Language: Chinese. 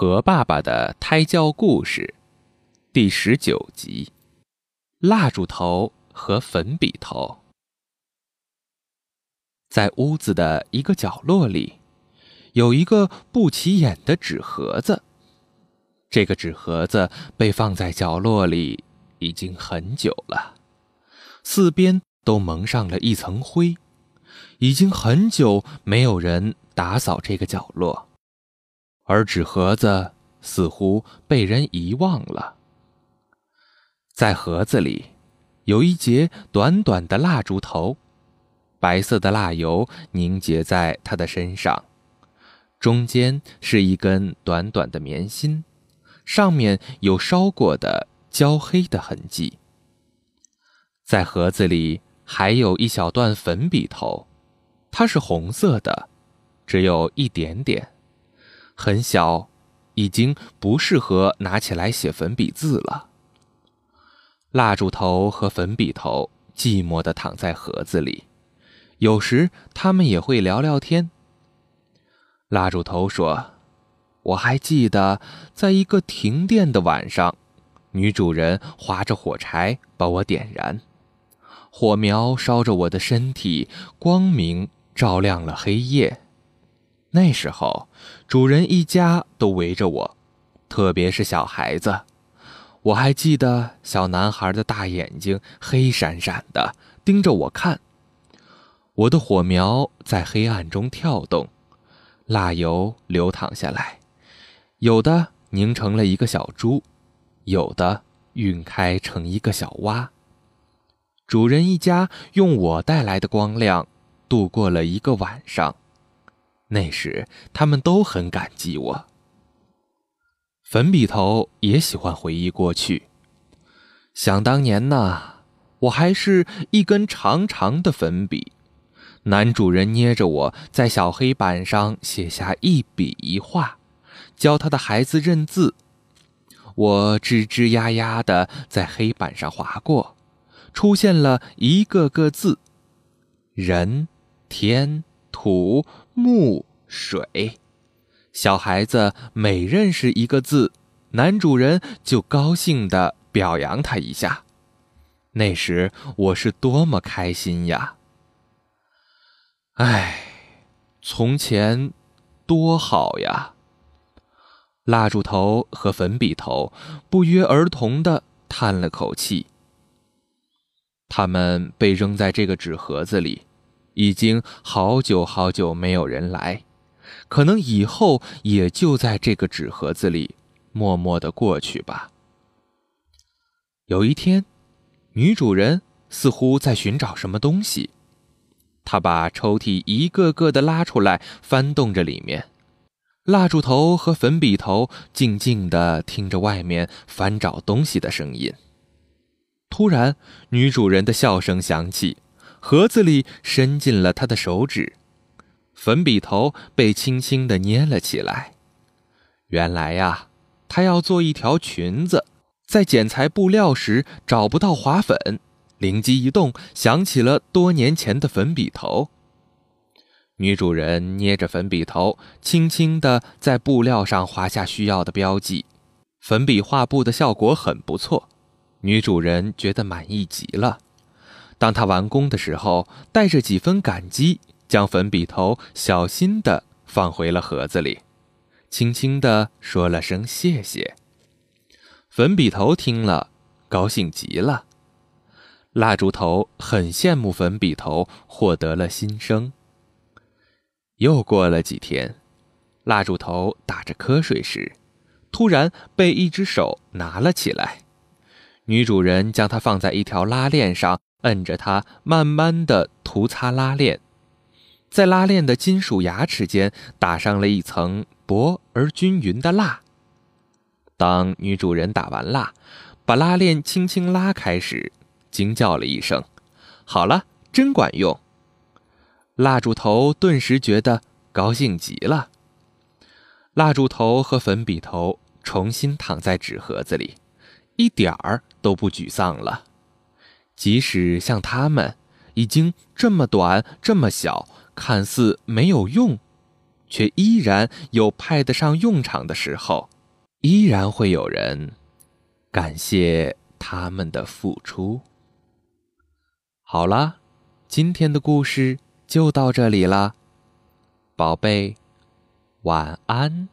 和爸爸的胎教故事，第十九集：蜡烛头和粉笔头。在屋子的一个角落里，有一个不起眼的纸盒子。这个纸盒子被放在角落里已经很久了，四边都蒙上了一层灰，已经很久没有人打扫这个角落，而纸盒子似乎被人遗忘了。在盒子里，有一节短短的蜡烛头。白色的蜡油凝结在他的身上，中间是一根短短的棉芯，上面有烧过的焦黑的痕迹。在盒子里还有一小段粉笔头，它是红色的，只有一点点，很小，已经不适合拿起来写粉笔字了。蜡烛头和粉笔头寂寞地躺在盒子里。有时他们也会聊聊天。蜡烛头说：“我还记得，在一个停电的晚上，女主人划着火柴把我点燃，火苗烧着我的身体，光明照亮了黑夜。那时候，主人一家都围着我，特别是小孩子。我还记得小男孩的大眼睛黑闪闪的盯着我看。”我的火苗在黑暗中跳动，蜡油流淌下来，有的凝成了一个小珠，有的晕开成一个小洼。主人一家用我带来的光亮度过了一个晚上，那时他们都很感激我。粉笔头也喜欢回忆过去，想当年呢，我还是一根长长的粉笔。男主人捏着我在小黑板上写下一笔一画，教他的孩子认字。我吱吱呀呀的在黑板上划过，出现了一个个字：人、天、土、木、水。小孩子每认识一个字，男主人就高兴的表扬他一下。那时我是多么开心呀！唉，从前多好呀！蜡烛头和粉笔头不约而同的叹了口气。他们被扔在这个纸盒子里，已经好久好久没有人来，可能以后也就在这个纸盒子里默默的过去吧。有一天，女主人似乎在寻找什么东西。她把抽屉一个个的拉出来，翻动着里面。蜡烛头和粉笔头静静地听着外面翻找东西的声音。突然，女主人的笑声响起，盒子里伸进了她的手指，粉笔头被轻轻地捏了起来。原来呀，她要做一条裙子，在剪裁布料时找不到划粉。灵机一动，想起了多年前的粉笔头。女主人捏着粉笔头，轻轻地在布料上划下需要的标记。粉笔画布的效果很不错，女主人觉得满意极了。当他完工的时候，带着几分感激，将粉笔头小心地放回了盒子里，轻轻地说了声谢谢。粉笔头听了，高兴极了。蜡烛头很羡慕粉笔头获得了新生。又过了几天，蜡烛头打着瞌睡时，突然被一只手拿了起来。女主人将它放在一条拉链上，摁着它，慢慢的涂擦拉链，在拉链的金属牙齿间打上了一层薄而均匀的蜡。当女主人打完蜡，把拉链轻轻拉开时，惊叫了一声：“好了，真管用！”蜡烛头顿时觉得高兴极了。蜡烛头和粉笔头重新躺在纸盒子里，一点儿都不沮丧了。即使像他们，已经这么短、这么小，看似没有用，却依然有派得上用场的时候，依然会有人感谢他们的付出。好了，今天的故事就到这里了，宝贝，晚安。